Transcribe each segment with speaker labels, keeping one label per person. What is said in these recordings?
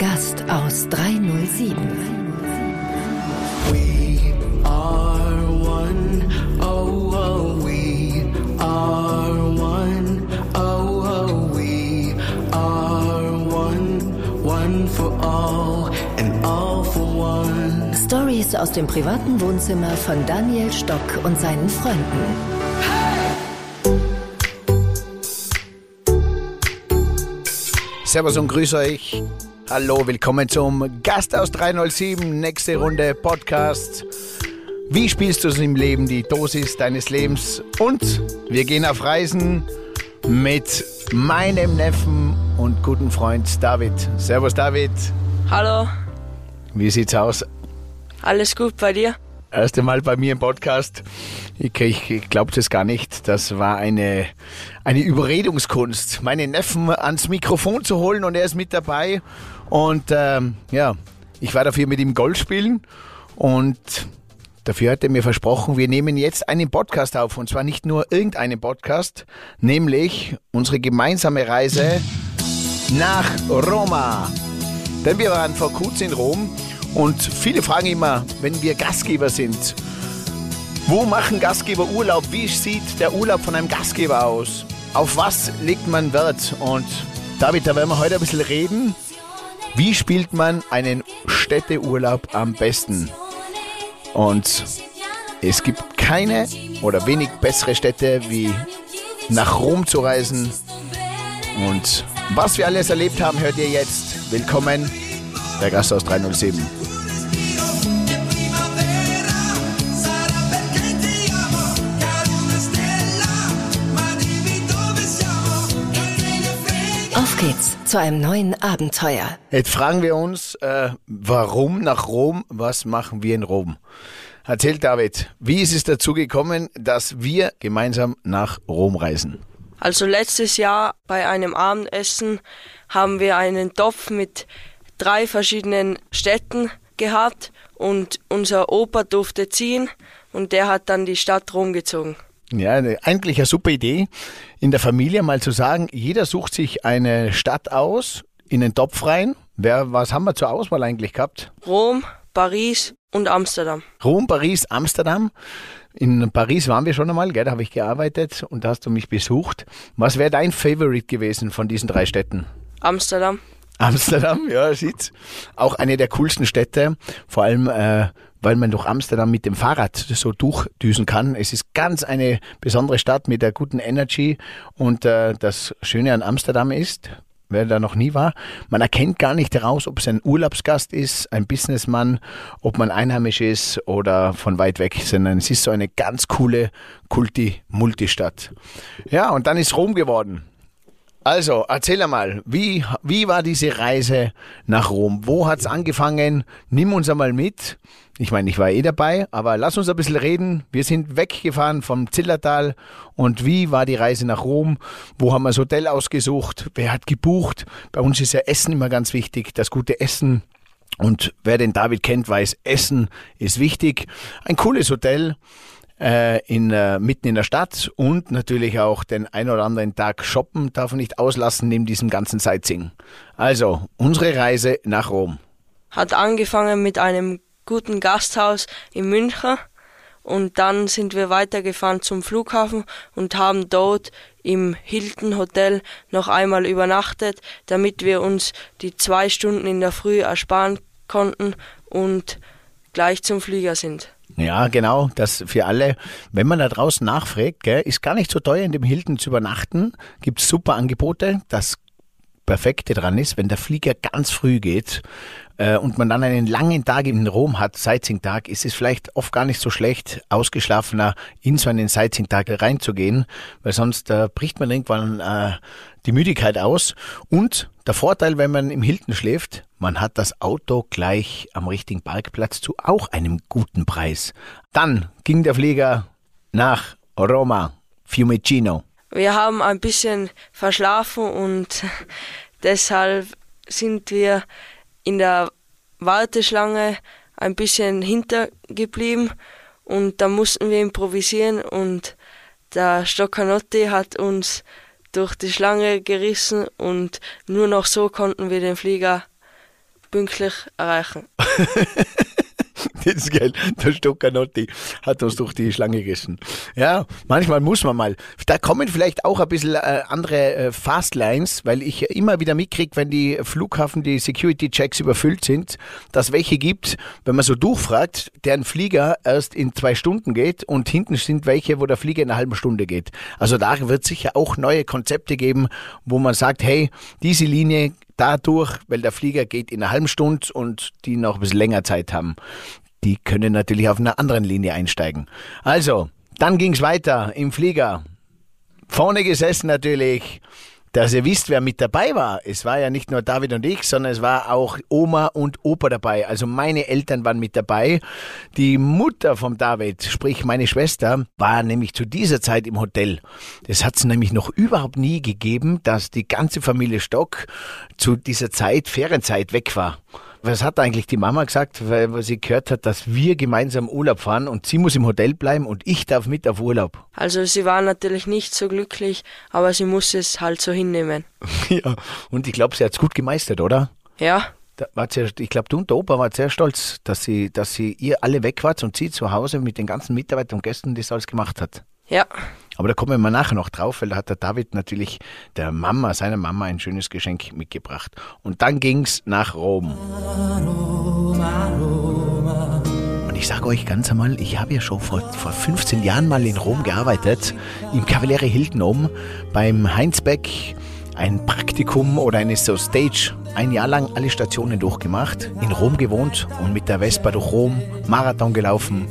Speaker 1: Gast aus 307.
Speaker 2: We are one, oh, oh, we are one, oh, oh, we are one, one for all and all for one.
Speaker 1: Stories aus dem privaten Wohnzimmer von Daniel Stock und seinen Freunden.
Speaker 3: Servus und grüß euch. Hallo, willkommen zum Gast aus 307, nächste Runde Podcast. Wie spielst du es im Leben, die Dosis deines Lebens? Und wir gehen auf Reisen mit meinem Neffen und guten Freund David. Servus David,
Speaker 4: Hallo,
Speaker 3: wie sieht's aus?
Speaker 4: alles gut bei dir?
Speaker 3: Erste Mal bei mir im Podcast. Ich, ich, ich glaube das gar nicht. Das war eine, eine Überredungskunst, meinen Neffen ans Mikrofon zu holen und er ist mit dabei. Und ähm, ja, ich war dafür mit ihm Golf spielen und dafür hat er mir versprochen, wir nehmen jetzt einen Podcast auf. Und zwar nicht nur irgendeinen Podcast, nämlich unsere gemeinsame Reise nach Roma. Denn wir waren vor kurzem in Rom und viele fragen immer, wenn wir Gastgeber sind, wo machen Gastgeber Urlaub? Wie sieht der Urlaub von einem Gastgeber aus? Auf was legt man Wert? Und David, da werden wir heute ein bisschen reden. Wie spielt man einen Städteurlaub am besten? Und es gibt keine oder wenig bessere Städte wie nach Rom zu reisen. Und was wir alles erlebt haben, hört ihr jetzt. Willkommen, der Gast aus 307.
Speaker 1: geht's zu einem neuen Abenteuer.
Speaker 3: Jetzt fragen wir uns, äh, warum nach Rom? Was machen wir in Rom? Erzähl David, wie ist es dazu gekommen, dass wir gemeinsam nach Rom reisen?
Speaker 4: Also letztes Jahr bei einem Abendessen haben wir einen Topf mit drei verschiedenen Städten gehabt und unser Opa durfte ziehen und der hat dann die Stadt rumgezogen.
Speaker 3: Ja, eigentlich eine super Idee, in der Familie mal zu sagen, jeder sucht sich eine Stadt aus, in den Topf rein. Wer, was haben wir zur Auswahl eigentlich gehabt?
Speaker 4: Rom, Paris und Amsterdam.
Speaker 3: Rom, Paris, Amsterdam. In Paris waren wir schon einmal, gell, da habe ich gearbeitet und da hast du mich besucht. Was wäre dein Favorite gewesen von diesen drei Städten?
Speaker 4: Amsterdam.
Speaker 3: Amsterdam, ja, sieht's. Auch eine der coolsten Städte, vor allem, äh, weil man durch Amsterdam mit dem Fahrrad so durchdüsen kann. Es ist ganz eine besondere Stadt mit der guten Energy und äh, das Schöne an Amsterdam ist, wer da noch nie war, man erkennt gar nicht heraus, ob es ein Urlaubsgast ist, ein Businessmann, ob man einheimisch ist oder von weit weg, sondern es ist so eine ganz coole Kulti-Multistadt. Ja, und dann ist Rom geworden. Also, erzähl einmal, wie, wie war diese Reise nach Rom? Wo hat's angefangen? Nimm uns einmal mit. Ich meine, ich war eh dabei, aber lass uns ein bisschen reden. Wir sind weggefahren vom Zillertal und wie war die Reise nach Rom? Wo haben wir das Hotel ausgesucht? Wer hat gebucht? Bei uns ist ja Essen immer ganz wichtig, das gute Essen. Und wer den David kennt, weiß, Essen ist wichtig. Ein cooles Hotel äh, in, äh, mitten in der Stadt und natürlich auch den ein oder anderen Tag shoppen darf man nicht auslassen neben diesem ganzen Sightseeing. Also, unsere Reise nach Rom.
Speaker 4: Hat angefangen mit einem guten Gasthaus in München und dann sind wir weitergefahren zum Flughafen und haben dort im Hilton Hotel noch einmal übernachtet, damit wir uns die zwei Stunden in der Früh ersparen konnten und gleich zum Flieger sind.
Speaker 3: Ja, genau, das für alle. Wenn man da draußen nachfragt, gell, ist gar nicht so teuer, in dem Hilton zu übernachten. Gibt super Angebote. Das Perfekte dran ist, wenn der Flieger ganz früh geht äh, und man dann einen langen Tag in Rom hat, Sightseeing-Tag, ist es vielleicht oft gar nicht so schlecht, ausgeschlafener in so einen Sightseeing-Tag reinzugehen, weil sonst äh, bricht man irgendwann äh, die Müdigkeit aus. Und der Vorteil, wenn man im Hilton schläft, man hat das Auto gleich am richtigen Parkplatz zu auch einem guten Preis. Dann ging der Flieger nach Roma, Fiumicino.
Speaker 4: Wir haben ein bisschen verschlafen und deshalb sind wir in der Warteschlange ein bisschen hintergeblieben und da mussten wir improvisieren und der Stoccanotti hat uns durch die Schlange gerissen und nur noch so konnten wir den Flieger pünktlich erreichen.
Speaker 3: Das ist geil. Der Stoccanotti hat uns durch die Schlange gerissen. Ja, manchmal muss man mal. Da kommen vielleicht auch ein bisschen äh, andere äh, Fastlines, weil ich immer wieder mitkriege, wenn die Flughafen, die Security-Checks überfüllt sind, dass welche gibt, wenn man so durchfragt, deren Flieger erst in zwei Stunden geht und hinten sind welche, wo der Flieger in einer halben Stunde geht. Also da wird sicher auch neue Konzepte geben, wo man sagt, hey, diese Linie dadurch, weil der Flieger geht in einer halben Stunde und die noch ein bisschen länger Zeit haben die können natürlich auf einer anderen Linie einsteigen. Also, dann ging's weiter im Flieger. Vorne gesessen natürlich, dass ihr wisst, wer mit dabei war. Es war ja nicht nur David und ich, sondern es war auch Oma und Opa dabei. Also meine Eltern waren mit dabei. Die Mutter vom David, sprich meine Schwester, war nämlich zu dieser Zeit im Hotel. Das hat es nämlich noch überhaupt nie gegeben, dass die ganze Familie Stock zu dieser Zeit, Ferienzeit, weg war. Was hat eigentlich die Mama gesagt, weil sie gehört hat, dass wir gemeinsam Urlaub fahren und sie muss im Hotel bleiben und ich darf mit auf Urlaub?
Speaker 4: Also sie war natürlich nicht so glücklich, aber sie muss es halt so hinnehmen.
Speaker 3: ja, und ich glaube, sie hat es gut gemeistert, oder?
Speaker 4: Ja,
Speaker 3: war sehr, ich glaube, du und der Opa war sehr stolz, dass sie, dass sie ihr alle weg wart und sie zu Hause mit den ganzen Mitarbeitern und Gästen das alles gemacht hat.
Speaker 4: ja.
Speaker 3: Aber da kommen wir nachher noch drauf, weil da hat der David natürlich der Mama, seiner Mama ein schönes Geschenk mitgebracht. Und dann ging's nach Rom. Und ich sage euch ganz einmal, ich habe ja schon vor, vor 15 Jahren mal in Rom gearbeitet, im Cavaliere Hilton oben, beim Heinz Beck, ein Praktikum oder eine so Stage, ein Jahr lang alle Stationen durchgemacht, in Rom gewohnt und mit der Vespa durch Rom, Marathon gelaufen.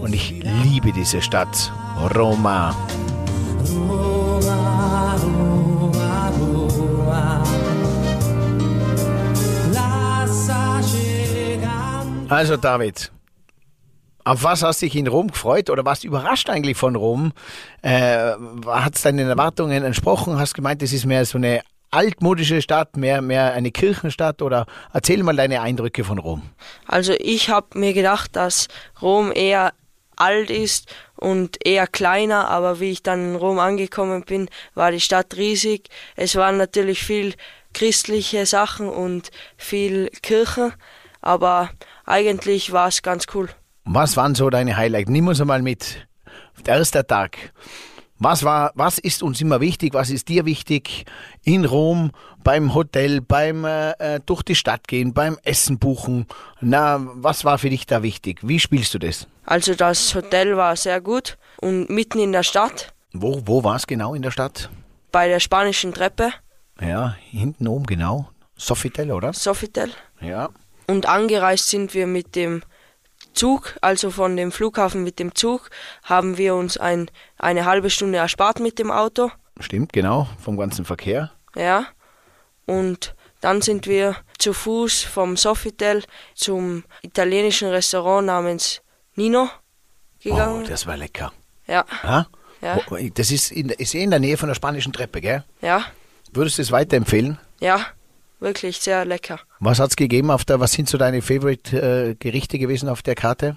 Speaker 3: Und ich liebe diese Stadt, Roma. Also David, auf was hast du dich in Rom gefreut oder warst überrascht eigentlich von Rom? Äh, Hat es deinen Erwartungen entsprochen? Hast gemeint, es ist mehr so eine altmodische Stadt, mehr, mehr eine Kirchenstadt oder erzähl mal deine Eindrücke von Rom.
Speaker 4: Also ich habe mir gedacht, dass Rom eher alt ist und eher kleiner, aber wie ich dann in Rom angekommen bin, war die Stadt riesig. Es waren natürlich viel christliche Sachen und viel Kirche, aber eigentlich war es ganz cool.
Speaker 3: Was waren so deine Highlights? Nimm uns einmal mit. Der erste Tag. Was war, was ist uns immer wichtig? Was ist dir wichtig in Rom, beim Hotel, beim äh, äh, durch die Stadt gehen, beim Essen buchen? Na, was war für dich da wichtig? Wie spielst du das?
Speaker 4: Also das Hotel war sehr gut und mitten in der Stadt,
Speaker 3: Wo, wo war es genau in der Stadt?
Speaker 4: bei der spanischen Treppe,
Speaker 3: Ja, hinten oben genau. Sofitel, oder?
Speaker 4: Sofitel.
Speaker 3: Ja.
Speaker 4: Und angereist sind wir mit dem Zug, also von dem Flughafen mit dem Zug, haben wir uns ein, eine halbe Stunde erspart mit dem Auto.
Speaker 3: Stimmt, genau. Vom ganzen Verkehr.
Speaker 4: Ja. Und dann sind wir zu Fuß vom Sofitel zum italienischen Restaurant namens Nino
Speaker 3: Oh,
Speaker 4: gegangen.
Speaker 3: das war lecker.
Speaker 4: ja,
Speaker 3: Ha?
Speaker 4: Ja.
Speaker 3: Das ist, in, ist eh in der Nähe von der spanischen Treppe, gell?
Speaker 4: ja,
Speaker 3: Würdest du es weiterempfehlen?
Speaker 4: ja, wirklich sehr lecker.
Speaker 3: Was hat's gegeben auf der, was sind so deine Favorite-Gerichte gewesen auf der Karte?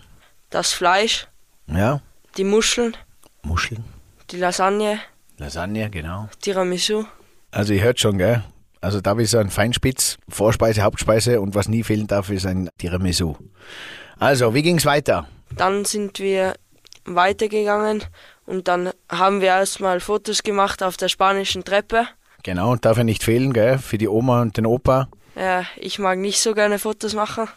Speaker 4: Das Fleisch,
Speaker 3: Ja,
Speaker 4: die Muscheln,
Speaker 3: Muscheln,
Speaker 4: die Lasagne,
Speaker 3: Lasagne, genau.
Speaker 4: Tiramisu.
Speaker 3: Also ihr hört schon, gell? Also da ist so ein Feinspitz, Vorspeise, Hauptspeise und was nie fehlen darf, ist ein Tiramisu. Also, wie ging's weiter?
Speaker 4: Dann sind wir weitergegangen und dann haben wir erstmal Fotos gemacht auf der spanischen Treppe.
Speaker 3: Genau, darf ja nicht fehlen, gell? Für die Oma und den Opa.
Speaker 4: Ja, ich mag nicht so gerne Fotos machen.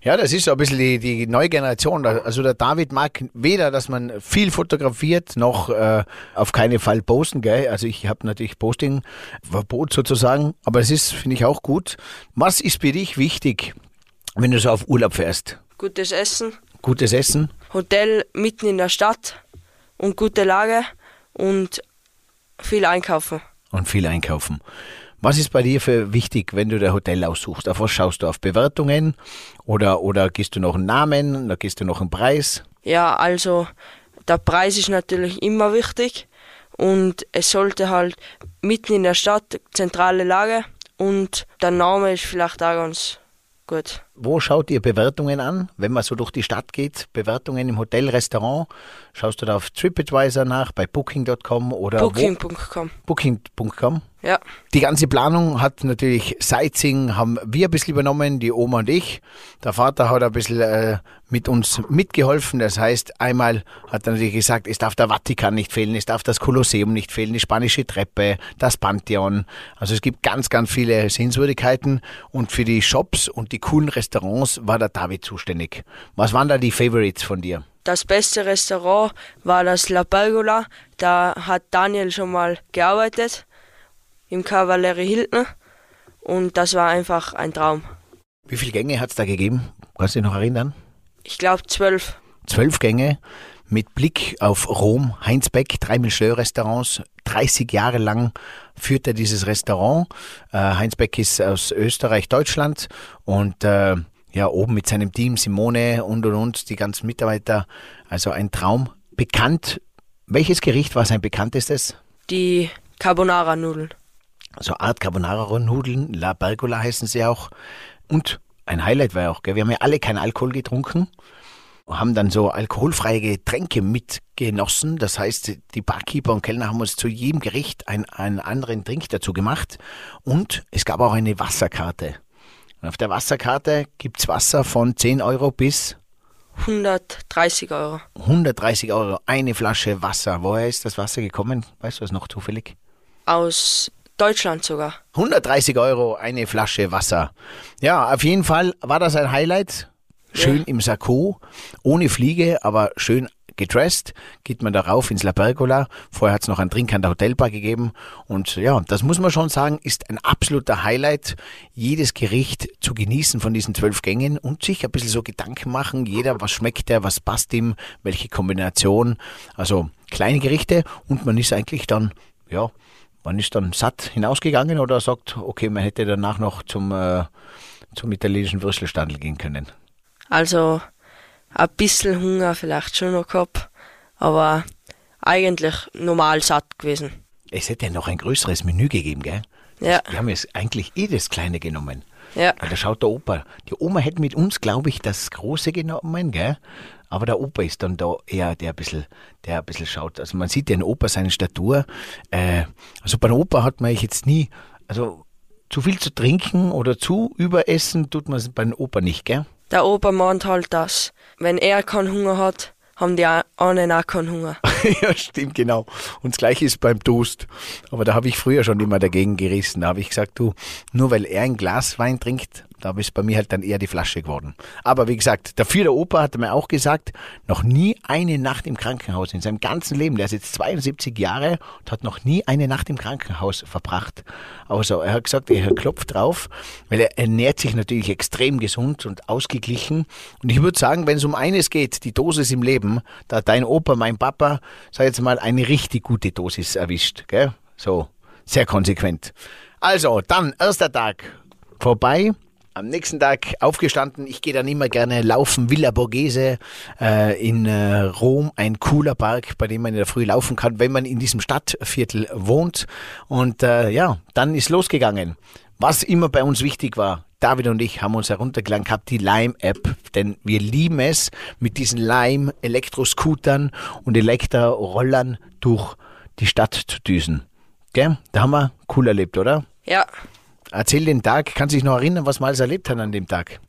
Speaker 3: Ja, das ist so ein bisschen die, die neue Generation. Also der David mag weder, dass man viel fotografiert, noch äh, auf keinen Fall posten, gell? Also ich habe natürlich Posting-Verbot sozusagen, aber es ist, finde ich, auch gut. Was ist für dich wichtig, wenn du so auf Urlaub fährst?
Speaker 4: Gutes Essen,
Speaker 3: Gutes Essen?
Speaker 4: Hotel mitten in der Stadt und gute Lage und viel einkaufen.
Speaker 3: Und viel einkaufen. Was ist bei dir für wichtig, wenn du der Hotel aussuchst? Auf was schaust du? Auf Bewertungen oder, oder gehst du noch einen Namen oder gehst du noch einen Preis?
Speaker 4: Ja, also der Preis ist natürlich immer wichtig und es sollte halt mitten in der Stadt zentrale Lage und der Name ist vielleicht auch ganz gut.
Speaker 3: Wo schaut ihr Bewertungen an, wenn man so durch die Stadt geht? Bewertungen im Hotel, Restaurant? Schaust du da auf TripAdvisor nach, bei Booking.com oder?
Speaker 4: Booking.com.
Speaker 3: Booking.com?
Speaker 4: Ja.
Speaker 3: Die ganze Planung hat natürlich Sightseeing, haben wir ein bisschen übernommen, die Oma und ich. Der Vater hat ein bisschen äh, mit uns mitgeholfen. Das heißt, einmal hat er natürlich gesagt, es darf der Vatikan nicht fehlen, es darf das Kolosseum nicht fehlen, die spanische Treppe, das Pantheon. Also es gibt ganz, ganz viele Sehenswürdigkeiten. Und für die Shops und die coolen Restaurants war der David zuständig. Was waren da die Favorites von dir?
Speaker 4: Das beste Restaurant war das La Pergola. Da hat Daniel schon mal gearbeitet im Cavalieri Hilton und das war einfach ein Traum.
Speaker 3: Wie viele Gänge hat es da gegeben? Kannst du dich noch erinnern?
Speaker 4: Ich glaube zwölf.
Speaker 3: Zwölf Gänge mit Blick auf Rom. Heinz Beck, drei Michelin-Restaurants. 30 Jahre lang führt er dieses Restaurant. Äh, Heinz Beck ist aus Österreich, Deutschland und äh, ja, oben mit seinem Team, Simone und und und, die ganzen Mitarbeiter. Also ein Traum. Bekannt. Welches Gericht war sein bekanntestes?
Speaker 4: Die Carbonara-Nudeln.
Speaker 3: so Art Carbonara-Nudeln, La Pergola heißen sie auch. Und ein Highlight war auch, gell, wir haben ja alle keinen Alkohol getrunken, haben dann so alkoholfreie Getränke mitgenossen. Das heißt, die Barkeeper und Kellner haben uns zu jedem Gericht einen, einen anderen Drink dazu gemacht. Und es gab auch eine Wasserkarte. Und auf der Wasserkarte gibt's Wasser von 10 Euro bis
Speaker 4: 130 Euro.
Speaker 3: 130 Euro. Eine Flasche Wasser. Woher ist das Wasser gekommen? Weißt du das noch zufällig?
Speaker 4: Aus Deutschland sogar.
Speaker 3: 130 Euro eine Flasche Wasser. Ja, auf jeden Fall war das ein Highlight. Schön
Speaker 4: Ja.
Speaker 3: im Sakko, ohne Fliege, aber schön gedressed. Geht man da rauf ins La Pergola. Vorher hat es noch einen Drink an der Hotelbar gegeben. Und ja, das muss man schon sagen, ist ein absoluter Highlight, jedes Gericht zu genießen von diesen zwölf Gängen und sich ein bisschen so Gedanken machen. Jeder, was schmeckt der, was passt ihm, welche Kombination. Also kleine Gerichte und man ist eigentlich dann, ja, man ist dann satt hinausgegangen oder sagt, okay, man hätte danach noch zum, äh, zum italienischen Würstelstandel gehen können.
Speaker 4: Also ein bisschen Hunger vielleicht schon noch gehabt, aber eigentlich normal satt gewesen.
Speaker 3: Es hätte noch ein größeres Menü gegeben, gell?
Speaker 4: Ja,
Speaker 3: Wir haben jetzt eigentlich eh das Kleine genommen.
Speaker 4: ja.
Speaker 3: Da schaut der Opa. Die Oma hätte mit uns, glaube ich, das Große genommen, gell? Aber der Opa ist dann da eher der ein bisschen, der ein bisschen schaut. Also man sieht den Opa seine Statur. Äh, also beim Opa hat man jetzt nie, also zu viel zu trinken oder zu überessen tut man beim Opa nicht, gell?
Speaker 4: Der meint halt, dass wenn er keinen Hunger hat, haben die anderen auch keinen Hunger.
Speaker 3: ja, stimmt, genau. Und das gleiche ist beim Toast. Aber da habe ich früher schon immer dagegen gerissen. Da habe ich gesagt, du, nur weil er ein Glas Wein trinkt, da ist bei mir halt dann eher die Flasche geworden. Aber wie gesagt, dafür der Opa hat mir auch gesagt, noch nie eine Nacht im Krankenhaus in seinem ganzen Leben. Der ist jetzt 72 Jahre und hat noch nie eine Nacht im Krankenhaus verbracht. Also er hat gesagt, er klopft drauf, weil er ernährt sich natürlich extrem gesund und ausgeglichen. Und ich würde sagen, wenn es um eines geht, die Dosis im Leben, da dein Opa, mein Papa, sag jetzt mal, eine richtig gute Dosis erwischt. Gell? So, sehr konsequent. Also, dann, erster Tag vorbei. Am nächsten Tag aufgestanden. Ich gehe dann immer gerne laufen. Villa Borghese äh, in äh, Rom, ein cooler Park, bei dem man in der Früh laufen kann, wenn man in diesem Stadtviertel wohnt. Und äh, ja, dann ist losgegangen. Was immer bei uns wichtig war, David und ich haben uns heruntergeladen gehabt, die Lime-App, denn wir lieben es, mit diesen Lime-Elektroscootern und Elektrorollern durch die Stadt zu düsen. Gell? Da haben wir cool erlebt, oder?
Speaker 4: Ja,
Speaker 3: Erzähl den Tag, kannst du dich noch erinnern, was wir alles erlebt haben an dem Tag?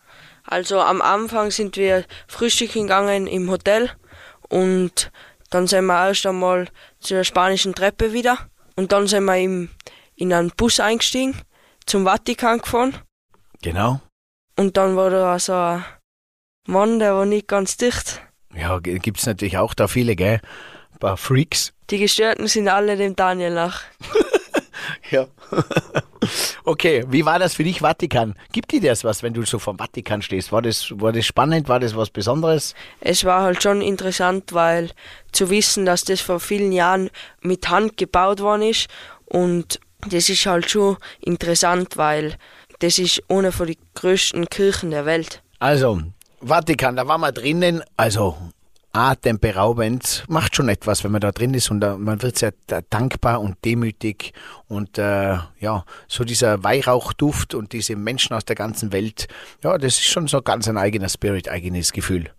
Speaker 4: also am Anfang sind wir frühstücken gegangen im Hotel und dann sind wir erst einmal zur spanischen Treppe wieder und dann sind wir im, in einen Bus eingestiegen, zum Vatikan gefahren
Speaker 3: Genau.
Speaker 4: und dann war da so ein Mann, der war nicht ganz dicht.
Speaker 3: Ja, g- gibt's natürlich auch da viele, gell? Ein paar Freaks.
Speaker 4: Die Gestörten sind alle dem Daniel nach.
Speaker 3: Ja. okay, wie war das für dich, Vatikan? Gibt dir das was, wenn du so vom Vatikan stehst? War das, war das spannend? War das was Besonderes?
Speaker 4: Es war halt schon interessant, weil zu wissen, dass das vor vielen Jahren mit Hand gebaut worden ist und das ist halt schon interessant, weil das ist eine von den größten Kirchen der Welt.
Speaker 3: Also, Vatikan, da waren wir drinnen. Also, atemberaubend. Macht schon etwas, wenn man da drin ist und da, man wird sehr da- dankbar und demütig und äh, ja, so dieser Weihrauchduft und diese Menschen aus der ganzen Welt, ja, das ist schon so ganz ein eigener Spirit, eigenes Gefühl.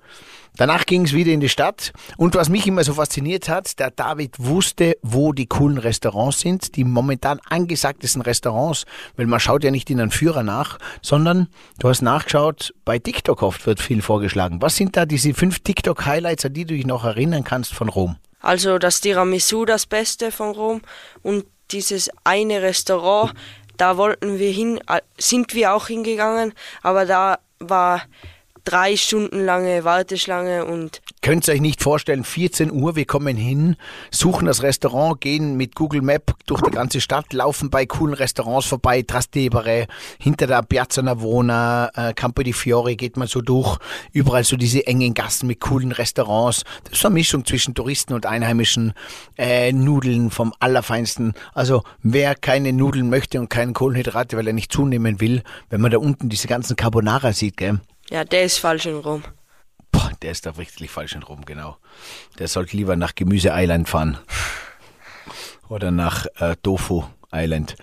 Speaker 3: Danach ging es wieder in die Stadt. Und was mich immer so fasziniert hat, der David wusste, wo die coolen Restaurants sind, die momentan angesagtesten Restaurants, weil man schaut ja nicht in einen Führer nach, sondern du hast nachgeschaut, bei TikTok oft wird viel vorgeschlagen. Was sind da diese fünf TikTok-Highlights, an die du dich noch erinnern kannst von Rom?
Speaker 4: Also das Tiramisu das Beste von Rom und dieses eine Restaurant, da wollten wir hin, äh, sind wir auch hingegangen, aber da war drei Stunden lange Warteschlange und
Speaker 3: Könnt ihr euch nicht vorstellen, 14 Uhr, wir kommen hin, suchen das Restaurant, gehen mit Google Map durch die ganze Stadt, laufen bei coolen Restaurants vorbei, Trastevere, hinter der Piazza Navona, äh, Campo di Fiore geht man so durch, überall so diese engen Gassen mit coolen Restaurants. Das ist eine Mischung zwischen Touristen und Einheimischen, äh, Nudeln vom Allerfeinsten. Also wer keine Nudeln möchte und keinen Kohlenhydrate, weil er nicht zunehmen will, wenn man da unten diese ganzen Carbonara sieht, gell?
Speaker 4: Ja, der ist falsch in Rom.
Speaker 3: Boah, der ist da richtig falsch in Rom, genau. Der sollte lieber nach Gemüse Island fahren. Oder nach äh, Tofu Island.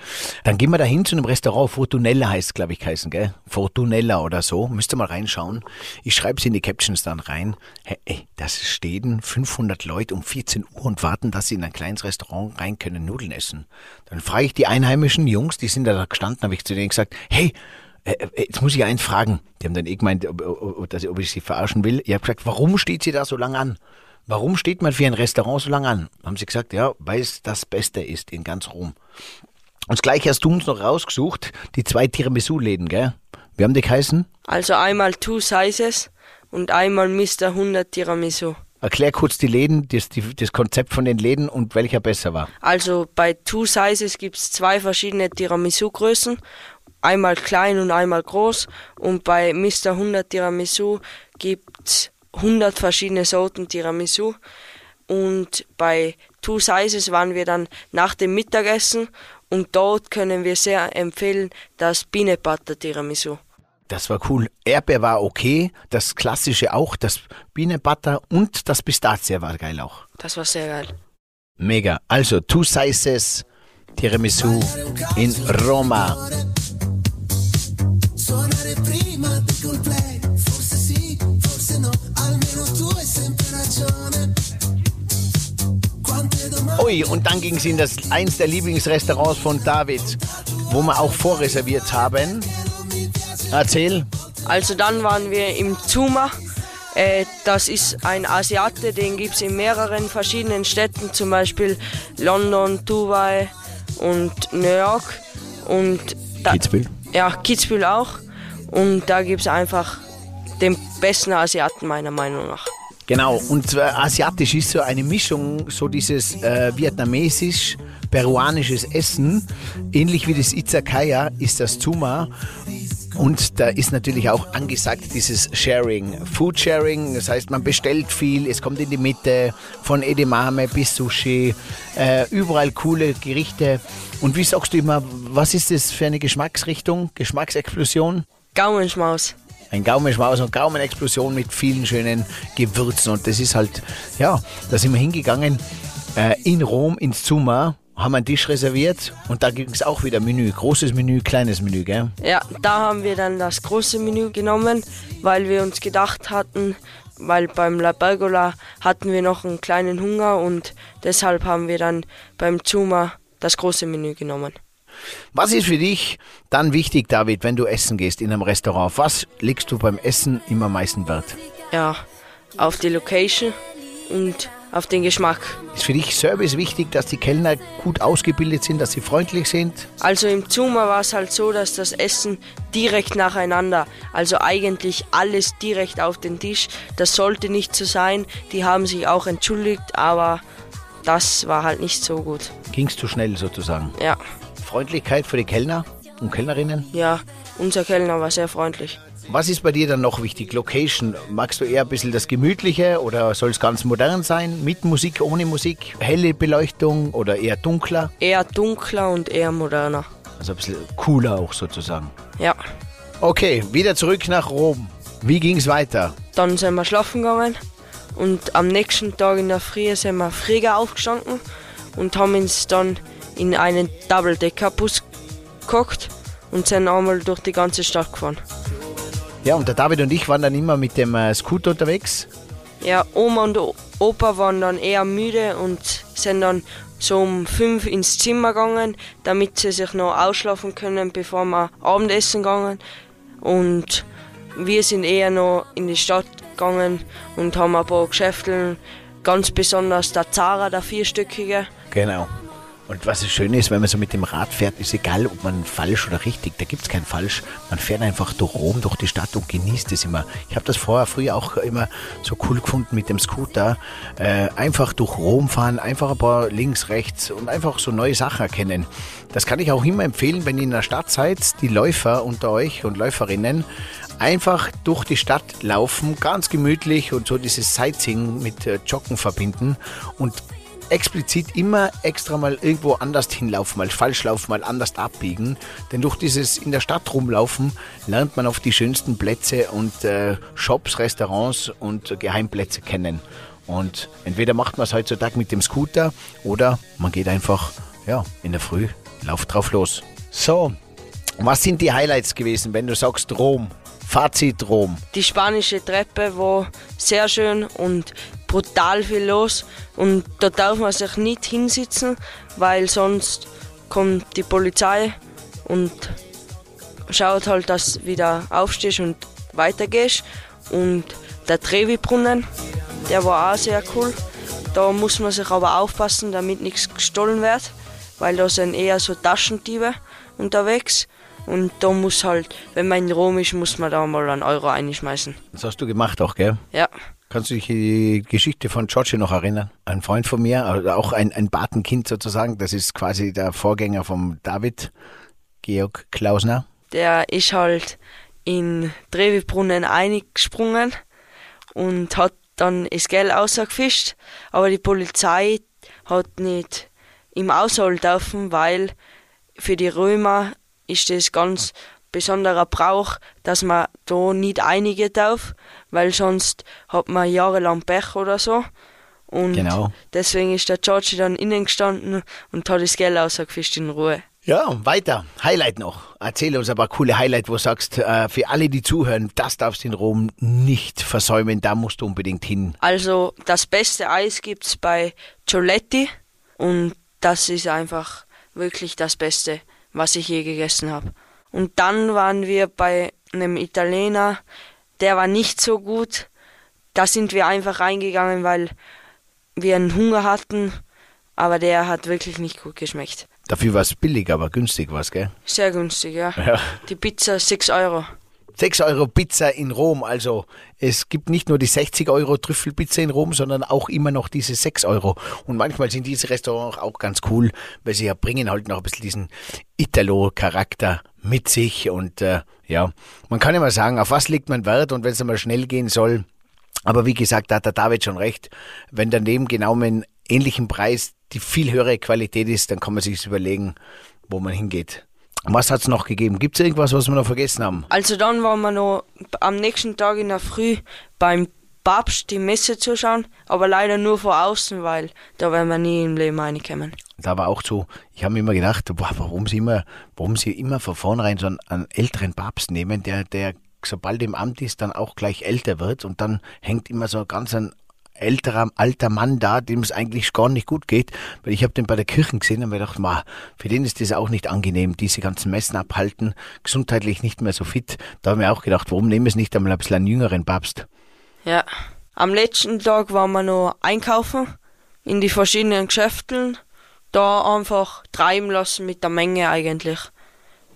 Speaker 3: Dann gehen wir da hin zu einem Restaurant, Fortunella heißt glaube ich, heißen, gell? Fortunella oder so. Müsst ihr mal reinschauen. Ich schreibe es in die Captions dann rein. Hey, ey, das stehen 500 Leute um 14 Uhr und warten, dass sie in ein kleines Restaurant rein können, Nudeln essen. Dann frage ich die einheimischen Jungs, die sind da gestanden, habe ich zu denen gesagt, hey, jetzt muss ich eins fragen. Die haben dann eh gemeint, ob, ob, ob, ich- sie verarschen will. Ich habe gesagt, warum steht sie da so lang an? Warum steht man für ein Restaurant so lang an? Haben sie gesagt, ja, weil es das Beste ist in ganz Rom. Und das gleiche hast du uns noch rausgesucht, die zwei Tiramisu-Läden, gell? Wie haben die geheißen?
Speaker 4: Also einmal Two Sizes und einmal Mr. 100 Tiramisu.
Speaker 3: Erklär kurz die Läden, das, die, das Konzept von den Läden und welcher besser war.
Speaker 4: Also bei Two Sizes gibt's zwei verschiedene Tiramisu-Größen, einmal klein und einmal groß. Und bei Mr. 100 Tiramisu gibt's 100 verschiedene Sorten Tiramisu. Und bei Two Sizes waren wir dann nach dem Mittagessen und dort können wir sehr empfehlen das Peanut Butter Tiramisu.
Speaker 3: Das war cool. Erdbeer war okay, das klassische auch, das Biene Butter und das Pistazie war geil auch.
Speaker 4: Das war sehr geil.
Speaker 3: Mega. Also, Two Sizes Tiramisu in Roma.
Speaker 5: Suonare prima di Coldplay, forse sì, forse no, almeno tu hai sempre ragione.
Speaker 3: Ui, und dann ging es in das eins der Lieblingsrestaurants von David, wo wir auch vorreserviert haben. Erzähl.
Speaker 4: Also dann waren wir im Zuma. Äh, das ist ein Asiate, den gibt's in mehreren verschiedenen Städten, zum Beispiel London, Dubai und New York. Und da,
Speaker 3: Kitzbühel.
Speaker 4: Ja, Kitzbühel auch. Und da gibt's einfach den besten Asiaten meiner Meinung nach.
Speaker 3: Genau, und äh, asiatisch ist so eine Mischung, so dieses äh, vietnamesisch, peruanisches Essen, ähnlich wie das Izakaya ist das Zuma. Und da ist natürlich auch angesagt dieses Sharing, Food Sharing, das heißt man bestellt viel, es kommt in die Mitte, von Edamame bis Sushi, äh, überall coole Gerichte. Und wie sagst du immer, was ist das für eine Geschmacksrichtung, Geschmacksexplosion?
Speaker 4: Gaumenschmaus.
Speaker 3: Ein Gaumenschmaus und Gaumenexplosion mit vielen schönen Gewürzen. Und das ist halt, ja, da sind wir hingegangen äh, in Rom ins Zuma, haben einen Tisch reserviert und da ging es auch wieder Menü. Großes Menü, kleines Menü, gell?
Speaker 4: Ja, da haben wir dann das große Menü genommen, weil wir uns gedacht hatten, weil beim La Pergola hatten wir noch einen kleinen Hunger und deshalb haben wir dann beim Zuma das große Menü genommen.
Speaker 3: Was ist für dich dann wichtig, David, wenn du essen gehst in einem Restaurant? Was legst du beim Essen immer am meisten Wert?
Speaker 4: Ja, auf die Location und auf den Geschmack.
Speaker 3: Ist für dich Service wichtig, dass die Kellner gut ausgebildet sind, dass sie freundlich sind?
Speaker 4: Also im Zuma war es halt so, dass das Essen direkt nacheinander, also eigentlich alles direkt auf den Tisch. Das sollte nicht so sein. Die haben sich auch entschuldigt, aber das war halt nicht so gut.
Speaker 3: Ging es zu schnell sozusagen?
Speaker 4: Ja,
Speaker 3: Freundlichkeit für die Kellner und Kellnerinnen?
Speaker 4: ja, unser Kellner war sehr freundlich.
Speaker 3: Was ist bei dir dann noch wichtig? Location. Magst du eher ein bisschen das Gemütliche oder soll es ganz modern sein? Mit Musik, ohne Musik? Helle Beleuchtung oder eher dunkler?
Speaker 4: Eher dunkler und eher moderner.
Speaker 3: Also ein bisschen cooler auch sozusagen.
Speaker 4: Ja,
Speaker 3: Okay, wieder zurück nach Rom. Wie ging es weiter?
Speaker 4: dann sind wir schlafen gegangen Und am nächsten Tag in der Früh sind wir früher aufgestanden und haben uns dann in einen Double-Decker-Bus gehockt und sind einmal durch die ganze Stadt gefahren.
Speaker 3: Ja, und der David und ich waren dann immer mit dem äh, Scooter unterwegs.
Speaker 4: Ja, Oma und Opa waren dann eher müde und sind dann so um fünf ins Zimmer gegangen, damit sie sich noch ausschlafen können, bevor wir Abendessen gegangen. Und wir sind eher noch in die Stadt gegangen und haben ein paar Geschäfte, ganz besonders der Zara, der vierstöckige.
Speaker 3: Genau. Und was das Schöne ist, wenn man so mit dem Rad fährt, ist egal, ob man falsch oder richtig, da gibt's kein falsch. Man fährt einfach durch Rom, durch die Stadt und genießt es immer. Ich habe das vorher früher auch immer so cool gefunden mit dem Scooter. Äh, einfach durch Rom fahren, einfach ein paar links, rechts und einfach so neue Sachen erkennen. Das kann ich auch immer empfehlen, wenn ihr in der Stadt seid, die Läufer unter euch und Läuferinnen, einfach durch die Stadt laufen, ganz gemütlich und so dieses Sightseeing mit äh, Joggen verbinden und explizit immer extra mal irgendwo anders hinlaufen, mal falsch laufen, mal anders abbiegen. Denn durch dieses in der Stadt rumlaufen lernt man auf die schönsten Plätze und äh, Shops, Restaurants und Geheimplätze kennen. Und entweder macht man es heutzutage mit dem Scooter oder man geht einfach ja, in der Früh, lauft drauf los. So, was sind die Highlights gewesen, wenn du sagst Rom? Fazit Rom.
Speaker 4: Die spanische Treppe war sehr schön und brutal viel los. Und da darf man sich nicht hinsitzen, weil sonst kommt die Polizei und schaut halt, dass du wieder aufstehst und weitergehst. Und der Trevi-Brunnen, der war auch sehr cool. Da muss man sich aber aufpassen, damit nichts gestohlen wird, weil da sind eher so Taschendiebe unterwegs. Und da muss halt, wenn man in Rom ist, muss man da mal einen Euro einschmeißen.
Speaker 3: Das hast du gemacht auch, gell?
Speaker 4: Ja.
Speaker 3: Kannst du dich die Geschichte von Giorgio noch erinnern? Ein Freund von mir, also auch ein, ein Patenkind sozusagen, das ist quasi der Vorgänger vom David, Georg Klausner.
Speaker 4: Der ist halt in Trevi-Brunnen eingesprungen und hat dann das Geld rausgefischt, aber die Polizei hat nicht ihm ausholen dürfen, weil für die Römer ist das ganz besonderer Brauch, dass man da nicht einigen darf, weil sonst hat man jahrelang Pech oder so. Und
Speaker 3: Genau.
Speaker 4: deswegen ist der George dann innen gestanden und hat das Geld rausgefischt in Ruhe.
Speaker 3: Ja, weiter. Highlight noch. Erzähl uns aber coole Highlight, wo du sagst, äh, für alle, die zuhören, das darfst du in Rom nicht versäumen, da musst du unbedingt hin.
Speaker 4: Also das beste Eis gibt's bei Gioletti und das ist einfach wirklich das Beste, was ich je gegessen habe. Und dann waren wir bei einem Italiener, der war nicht so gut. Da sind wir einfach reingegangen, weil wir einen Hunger hatten, aber der hat wirklich nicht gut geschmeckt.
Speaker 3: Dafür war es billig, aber günstig was, gell?
Speaker 4: Sehr günstig, ja.
Speaker 3: Ja.
Speaker 4: Die Pizza 6 Euro.
Speaker 3: 6 Euro Pizza in Rom. Also es gibt nicht nur die 60 Euro Trüffelpizza in Rom, sondern auch immer noch diese 6 Euro. Und manchmal sind diese Restaurants auch ganz cool, weil sie ja bringen halt noch ein bisschen diesen Italo-Charakter mit sich. Und äh, ja, man kann immer sagen, auf was legt man Wert und wenn es einmal schnell gehen soll. Aber wie gesagt, da hat der David schon recht. Wenn daneben genau mit einem ähnlichen Preis die viel höhere Qualität ist, dann kann man sich überlegen, wo man hingeht. Was hat's noch gegeben? Gibt's irgendwas, was wir noch vergessen haben?
Speaker 4: Also dann waren wir noch am nächsten Tag in der Früh beim Papst die Messe zuschauen, aber leider nur von außen, weil da werden wir nie im Leben reinkommen.
Speaker 3: da war auch so, ich habe mir immer gedacht, boah, warum sie immer, warum sie immer von vornherein so einen, einen älteren Papst nehmen, der, der sobald im Amt ist, dann auch gleich älter wird und dann hängt immer so ganz ein älterer, alter Mann da, dem es eigentlich gar nicht gut geht, weil ich habe den bei der Kirche gesehen und mir gedacht, ma, für den ist das auch nicht angenehm, diese ganzen Messen abhalten, gesundheitlich nicht mehr so fit. Da habe ich mir auch gedacht, warum nehmen wir es nicht einmal ein bisschen einen jüngeren Papst?
Speaker 4: Ja. Am letzten Tag waren wir noch einkaufen in die verschiedenen Geschäften. Da einfach treiben lassen mit der Menge eigentlich.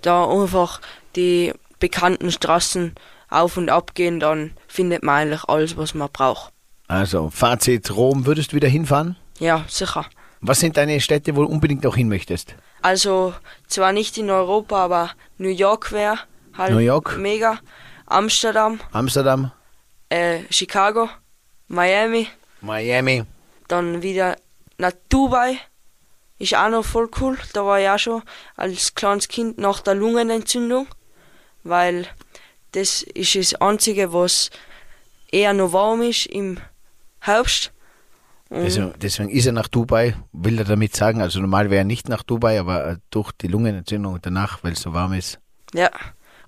Speaker 4: Da einfach die bekannten Straßen auf und ab gehen, dann findet man eigentlich alles, was man braucht.
Speaker 3: Also, Fazit, Rom, würdest du wieder hinfahren?
Speaker 4: Ja, sicher.
Speaker 3: Was sind deine Städte, wo du unbedingt noch hin möchtest?
Speaker 4: Also zwar nicht in Europa, aber New York wäre halt
Speaker 3: New York?
Speaker 4: mega. Amsterdam,
Speaker 3: Amsterdam,
Speaker 4: äh, Chicago, Miami,
Speaker 3: Miami.
Speaker 4: dann wieder nach Dubai. Ist auch noch voll cool. Da war ich auch schon als kleines Kind nach der Lungenentzündung, weil das ist das Einzige, was eher noch warm ist im Herbst.
Speaker 3: Also deswegen ist er nach Dubai, will er damit sagen. Also normal wäre er nicht nach Dubai, aber äh, durch die Lungenentzündung danach, weil es so warm ist.
Speaker 4: Ja,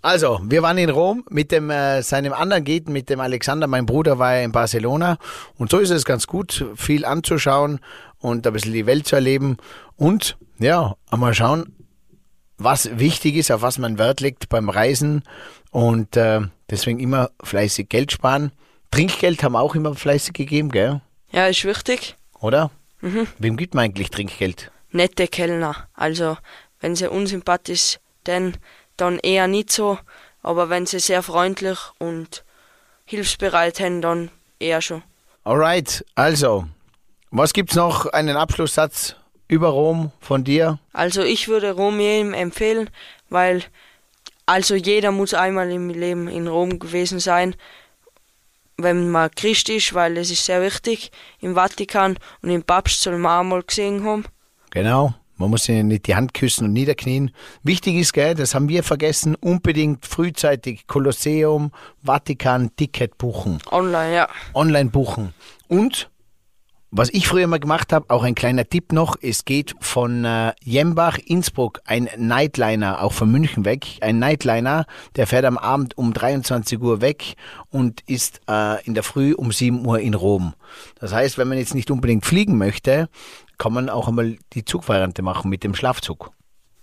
Speaker 3: Also, wir waren in Rom mit dem äh, seinem anderen Geten, mit dem Alexander, mein Bruder war ja in Barcelona und so ist es ganz gut, viel anzuschauen und ein bisschen die Welt zu erleben und ja, einmal schauen, was wichtig ist, auf was man Wert legt beim Reisen und äh, deswegen immer fleißig Geld sparen. Trinkgeld haben wir auch immer fleißig gegeben, gell?
Speaker 4: ja, ist wichtig.
Speaker 3: Oder? Wem gibt man eigentlich Trinkgeld?
Speaker 4: Nette Kellner. Also, wenn sie unsympathisch, denn dann eher nicht so. Aber wenn sie sehr freundlich und hilfsbereit sind, dann eher schon.
Speaker 3: Alright, also, was gibt's noch? Einen Abschlusssatz über Rom von dir?
Speaker 4: Also ich würde Rom jedem empfehlen, weil also jeder muss einmal im Leben in Rom gewesen sein, wenn man Christ ist, weil es ist sehr wichtig im Vatikan und im Papst soll man auch mal gesehen haben.
Speaker 3: Genau. Man muss ihnen nicht die Hand küssen und niederknien. Wichtig ist, gell, das haben wir vergessen, unbedingt frühzeitig Kolosseum, Vatikan, Ticket buchen.
Speaker 4: Online, ja.
Speaker 3: Online buchen. Und was ich früher mal gemacht habe, auch ein kleiner Tipp noch, es geht von äh, Jembach, Innsbruck, ein Nightliner, auch von München weg, ein Nightliner, der fährt am Abend um 23 Uhr weg und ist äh, in der Früh um 7 Uhr in Rom. Das heißt, wenn man jetzt nicht unbedingt fliegen möchte, kann man auch einmal die Zugvariante machen mit dem Schlafzug.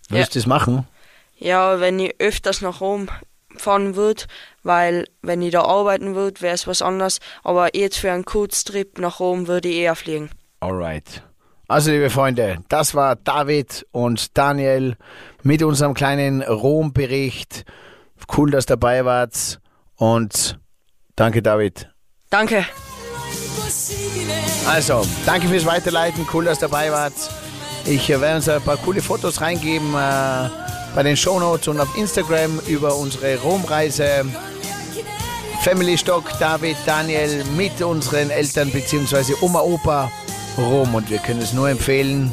Speaker 3: Würdest du das machen?
Speaker 4: Ja, wenn ich öfters nach Rom fahren würde, weil wenn ich da arbeiten würde, wäre es was anderes. Aber jetzt für einen Kurztrip nach Rom würde ich eher fliegen.
Speaker 3: Alright. Also, liebe Freunde, das war David und Daniel mit unserem kleinen Rom-Bericht. Cool, dass ihr dabei wart. Und danke, David.
Speaker 4: Danke.
Speaker 3: Also, danke fürs Weiterleiten. Cool, dass ihr dabei wart. Ich äh, werde uns ein paar coole Fotos reingeben äh, bei den Shownotes und auf Instagram über unsere Romreise. Family Stock, David, Daniel mit unseren Eltern bzw. Oma, Opa Rom. Und wir können es nur empfehlen.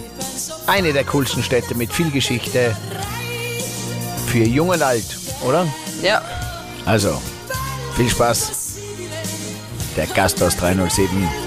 Speaker 3: Eine der coolsten Städte mit viel Geschichte. Für jung und alt, oder?
Speaker 4: Ja.
Speaker 3: Also, viel Spaß. Der Gast aus 307.